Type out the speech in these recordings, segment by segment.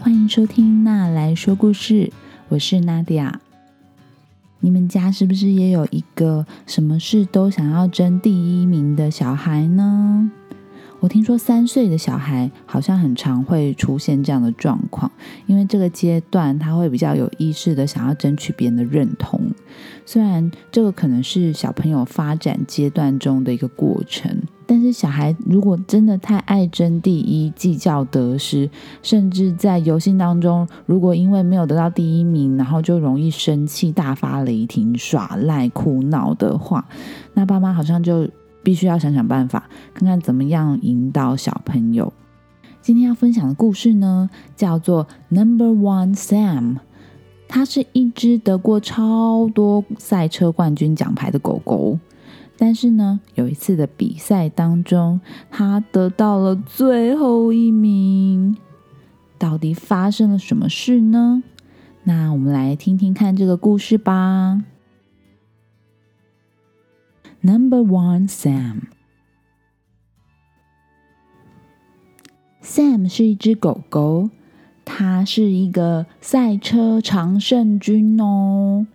欢迎收听娜来说故事，我是娜迪亚。你们家是不是也有一个什么事都想要争第一名的小孩呢？我听说三岁的小孩好像很常会出现这样的状况，因为这个阶段他会比较有意识的想要争取别人的认同。虽然这个可能是小朋友发展阶段中的一个过程，但是小孩如果真的太爱争第一、计较得失，甚至在游戏当中，如果因为没有得到第一名，然后就容易生气、大发雷霆、耍赖、哭闹的话，那爸妈好像就。必须要想想办法，看看怎么样引导小朋友。今天要分享的故事呢，叫做《Number One Sam》。它是一只得过超多赛车冠军奖牌的狗狗，但是呢，有一次的比赛当中，他得到了最后一名。到底发生了什么事呢？那我们来听听看这个故事吧。Number one, Sam. Sam 是一只狗狗，它是一个赛车常胜军哦，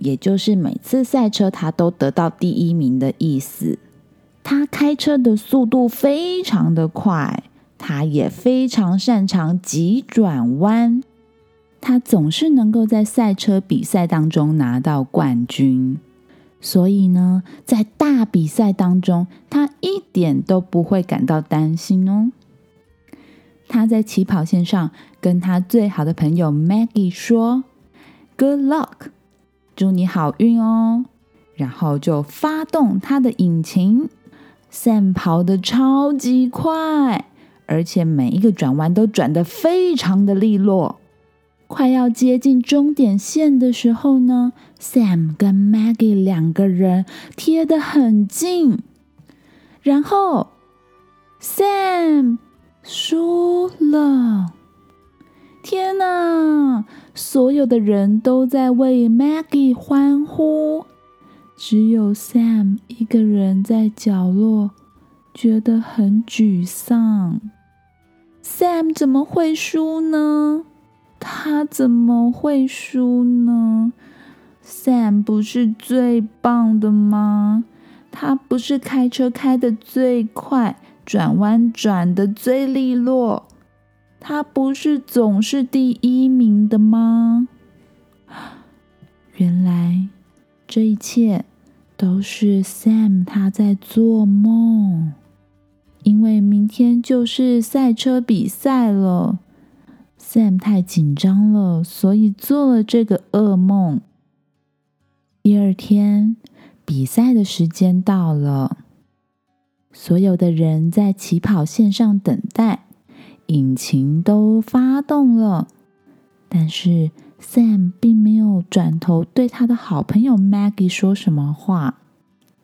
也就是每次赛车他都得到第一名的意思。他开车的速度非常的快，他也非常擅长急转弯，他总是能够在赛车比赛当中拿到冠军。所以呢，在大比赛当中，他一点都不会感到担心哦。他在起跑线上跟他最好的朋友 Maggie 说：“Good luck，祝你好运哦。”然后就发动它的引擎。Sam 跑得超级快，而且每一个转弯都转得非常的利落。快要接近终点线的时候呢，Sam 跟 Maggie 两个人贴得很近，然后 Sam 输了。天哪！所有的人都在为 Maggie 欢呼，只有 Sam 一个人在角落觉得很沮丧。Sam 怎么会输呢？他怎么会输呢？Sam 不是最棒的吗？他不是开车开的最快，转弯转的最利落，他不是总是第一名的吗？原来这一切都是 Sam 他在做梦，因为明天就是赛车比赛了。Sam 太紧张了，所以做了这个噩梦。第二天，比赛的时间到了，所有的人在起跑线上等待，引擎都发动了，但是 Sam 并没有转头对他的好朋友 Maggie 说什么话，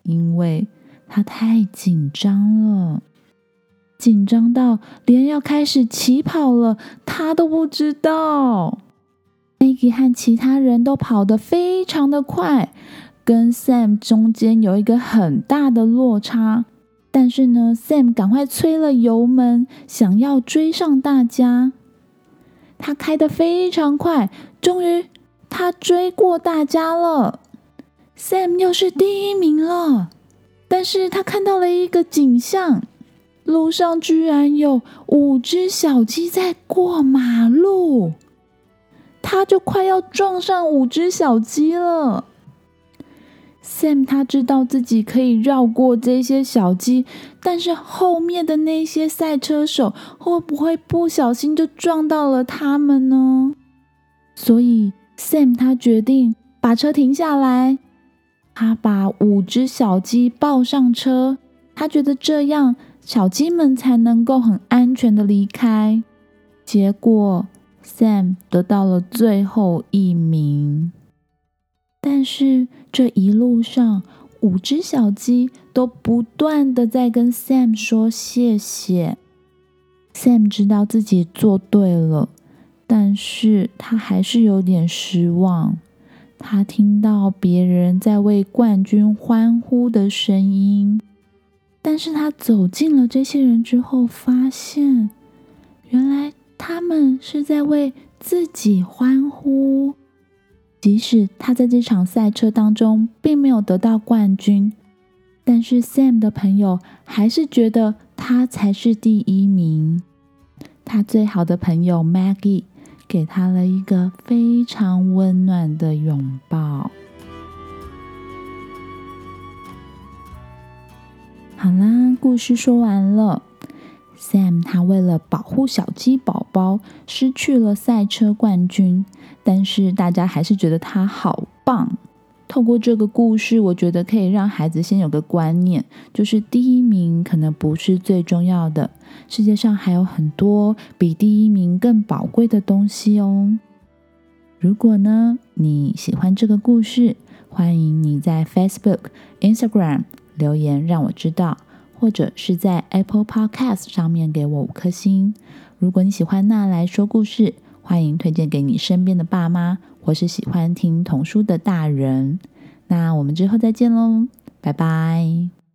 因为他太紧张了。紧张到连要开始起跑了，他都不知道。Maggie 和其他人都跑得非常的快，跟 Sam 中间有一个很大的落差。但是呢，Sam 赶快催了油门，想要追上大家。他开得非常快，终于他追过大家了。Sam 又是第一名了。但是他看到了一个景象。路上居然有五只小鸡在过马路，他就快要撞上五只小鸡了。Sam 他知道自己可以绕过这些小鸡，但是后面的那些赛车手会不会不小心就撞到了他们呢？所以 Sam 他决定把车停下来，他把五只小鸡抱上车，他觉得这样。小鸡们才能够很安全的离开。结果，Sam 得到了最后一名。但是这一路上，五只小鸡都不断的在跟 Sam 说谢谢。Sam 知道自己做对了，但是他还是有点失望。他听到别人在为冠军欢呼的声音。但是他走进了这些人之后，发现原来他们是在为自己欢呼。即使他在这场赛车当中并没有得到冠军，但是 Sam 的朋友还是觉得他才是第一名。他最好的朋友 Maggie 给他了一个非常温暖的拥抱。好啦，故事说完了。Sam 他为了保护小鸡宝宝，失去了赛车冠军，但是大家还是觉得他好棒。透过这个故事，我觉得可以让孩子先有个观念，就是第一名可能不是最重要的，世界上还有很多比第一名更宝贵的东西哦。如果呢你喜欢这个故事，欢迎你在 Facebook、Instagram 留言让我知道。或者是在 Apple Podcast 上面给我五颗星。如果你喜欢那来说故事，欢迎推荐给你身边的爸妈，或是喜欢听童书的大人。那我们之后再见喽，拜拜。